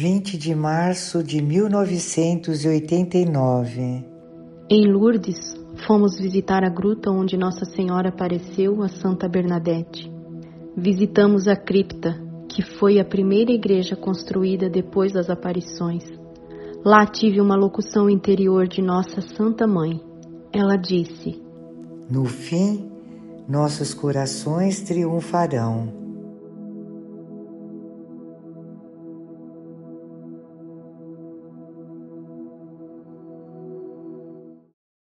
20 de março de 1989. Em Lourdes, fomos visitar a gruta onde Nossa Senhora apareceu a Santa Bernadette. Visitamos a cripta, que foi a primeira igreja construída depois das aparições. Lá tive uma locução interior de Nossa Santa Mãe. Ela disse: No fim, nossos corações triunfarão.